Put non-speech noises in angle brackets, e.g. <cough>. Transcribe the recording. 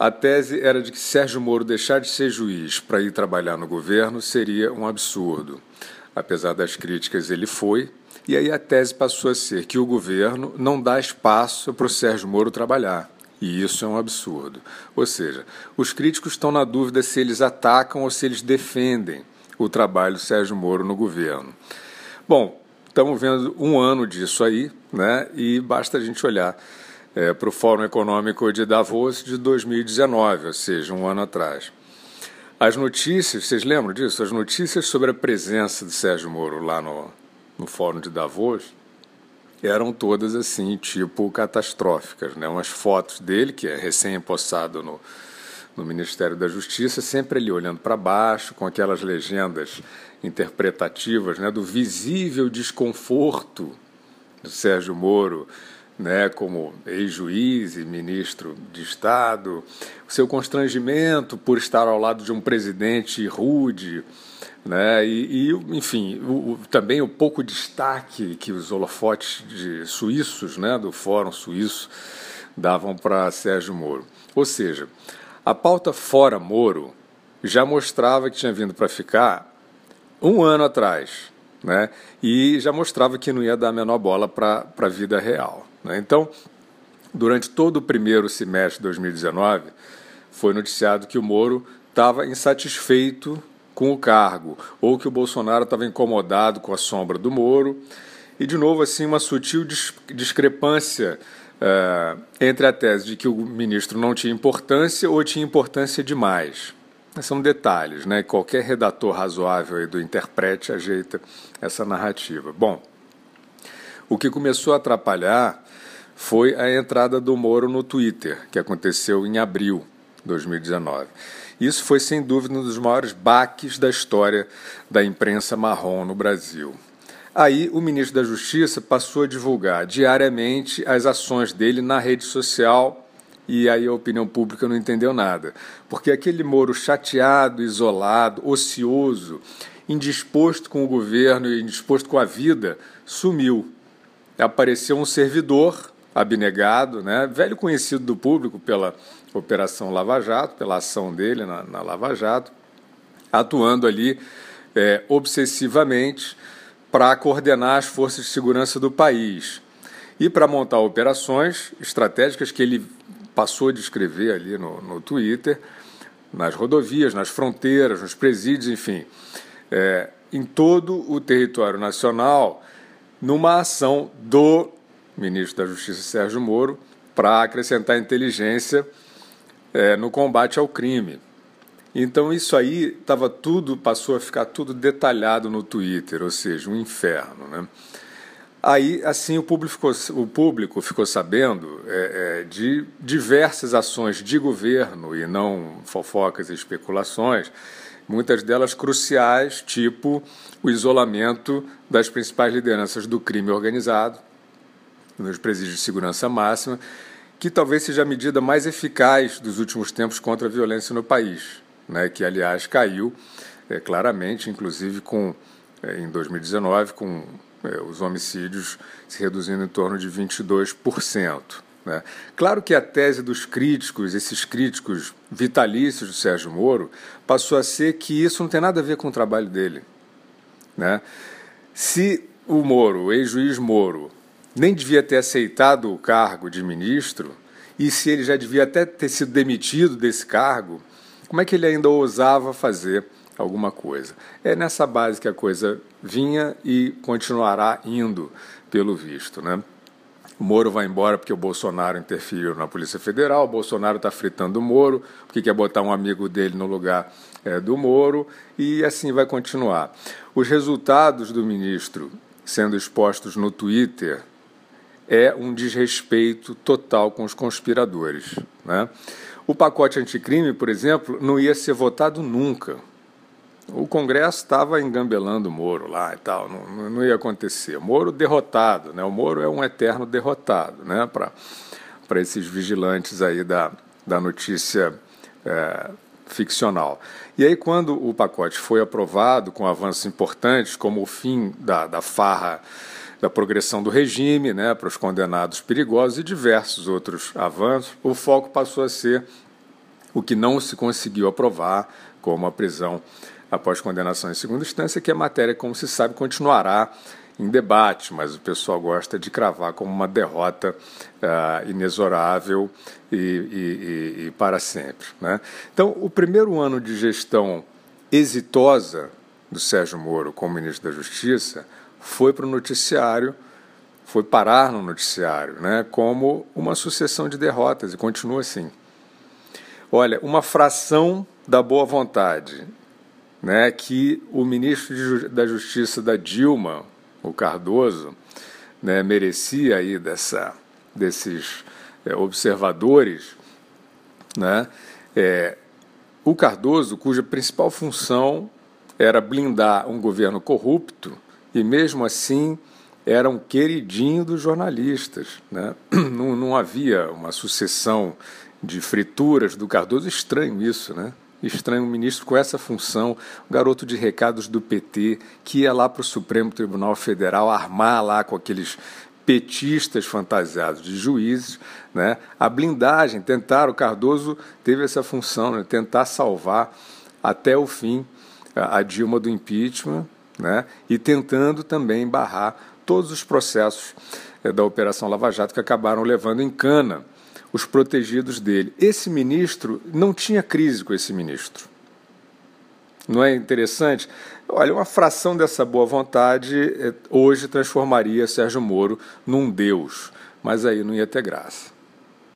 A tese era de que Sérgio Moro deixar de ser juiz para ir trabalhar no governo seria um absurdo. Apesar das críticas, ele foi, e aí a tese passou a ser que o governo não dá espaço para o Sérgio Moro trabalhar. E isso é um absurdo. Ou seja, os críticos estão na dúvida se eles atacam ou se eles defendem o trabalho do Sérgio Moro no governo. Bom, estamos vendo um ano disso aí, né? E basta a gente olhar é, para o Fórum Econômico de Davos de 2019, ou seja, um ano atrás. As notícias, vocês lembram disso? As notícias sobre a presença de Sérgio Moro lá no, no Fórum de Davos eram todas assim, tipo catastróficas, né? Umas fotos dele, que é recém-empossado no, no Ministério da Justiça, sempre ali olhando para baixo, com aquelas legendas interpretativas né, do visível desconforto do Sérgio Moro né, como ex-juiz e ministro de Estado, o seu constrangimento por estar ao lado de um presidente rude, né, e, e enfim, o, também o pouco destaque que os holofotes de suíços, né, do Fórum Suíço, davam para Sérgio Moro. Ou seja, a pauta fora Moro já mostrava que tinha vindo para ficar um ano atrás, né, e já mostrava que não ia dar a menor bola para a vida real. Né? Então, durante todo o primeiro semestre de 2019, foi noticiado que o Moro estava insatisfeito com o cargo, ou que o Bolsonaro estava incomodado com a sombra do Moro, e de novo assim uma sutil discrepância uh, entre a tese de que o ministro não tinha importância ou tinha importância demais. São detalhes, né? Qualquer redator razoável do interprete ajeita essa narrativa. Bom, o que começou a atrapalhar foi a entrada do Moro no Twitter, que aconteceu em abril de 2019. Isso foi, sem dúvida, um dos maiores baques da história da imprensa marrom no Brasil. Aí, o ministro da Justiça passou a divulgar diariamente as ações dele na rede social e aí a opinião pública não entendeu nada. Porque aquele Moro chateado, isolado, ocioso, indisposto com o governo e indisposto com a vida, sumiu. Apareceu um servidor abnegado, né, velho conhecido do público pela Operação Lava Jato, pela ação dele na, na Lava Jato, atuando ali é, obsessivamente para coordenar as forças de segurança do país e para montar operações estratégicas que ele passou a descrever ali no, no Twitter, nas rodovias, nas fronteiras, nos presídios, enfim, é, em todo o território nacional, numa ação do ministro da Justiça Sérgio Moro, para acrescentar inteligência é, no combate ao crime. Então isso aí estava tudo, passou a ficar tudo detalhado no Twitter, ou seja, um inferno. Né? Aí, assim, o público ficou, o público ficou sabendo é, é, de diversas ações de governo e não fofocas e especulações, muitas delas cruciais, tipo o isolamento das principais lideranças do crime organizado, nos presídios de segurança máxima, que talvez seja a medida mais eficaz dos últimos tempos contra a violência no país, né, que, aliás, caiu é, claramente, inclusive com, é, em 2019, com é, os homicídios se reduzindo em torno de 22%. Né? Claro que a tese dos críticos, esses críticos vitalícios do Sérgio Moro, passou a ser que isso não tem nada a ver com o trabalho dele. Né? Se o Moro, o ex-juiz Moro, nem devia ter aceitado o cargo de ministro, e se ele já devia até ter sido demitido desse cargo, como é que ele ainda ousava fazer alguma coisa? É nessa base que a coisa vinha e continuará indo, pelo visto. Né? O Moro vai embora porque o Bolsonaro interferiu na Polícia Federal, o Bolsonaro está fritando o Moro, porque quer botar um amigo dele no lugar é, do Moro, e assim vai continuar. Os resultados do ministro sendo expostos no Twitter é um desrespeito total com os conspiradores. Né? O pacote anticrime, por exemplo, não ia ser votado nunca. O Congresso estava engambelando Moro lá e tal, não, não ia acontecer. Moro derrotado, né? o Moro é um eterno derrotado né? para esses vigilantes aí da, da notícia é, ficcional. E aí, quando o pacote foi aprovado, com avanços importantes, como o fim da, da farra da progressão do regime né, para os condenados perigosos e diversos outros avanços, o foco passou a ser o que não se conseguiu aprovar, como a prisão após condenação em segunda instância, que a matéria, como se sabe, continuará em debate, mas o pessoal gosta de cravar como uma derrota uh, inexorável e, e, e, para sempre. Né? Então, o primeiro ano de gestão exitosa do Sérgio Moro como ministro da Justiça foi para o noticiário, foi parar no noticiário, né, como uma sucessão de derrotas e continua assim. Olha, uma fração da boa vontade né, que o ministro da Justiça da Dilma, o Cardoso, né, merecia aí dessa, desses é, observadores, né, é, o Cardoso, cuja principal função era blindar um governo corrupto, e mesmo assim era um queridinho dos jornalistas. Né? <clears throat> Não, não havia uma sucessão de frituras do Cardoso, estranho isso, né? Estranho um ministro com essa função, um garoto de recados do PT, que ia lá para o Supremo Tribunal Federal armar lá com aqueles petistas fantasiados de juízes, né? A blindagem, tentar o Cardoso teve essa função, né? tentar salvar até o fim a Dilma do impeachment, né? E tentando também barrar todos os processos eh, da Operação Lava Jato que acabaram levando em cana os protegidos dele. Esse ministro não tinha crise com esse ministro. Não é interessante? Olha, uma fração dessa boa vontade eh, hoje transformaria Sérgio Moro num deus, mas aí não ia ter graça.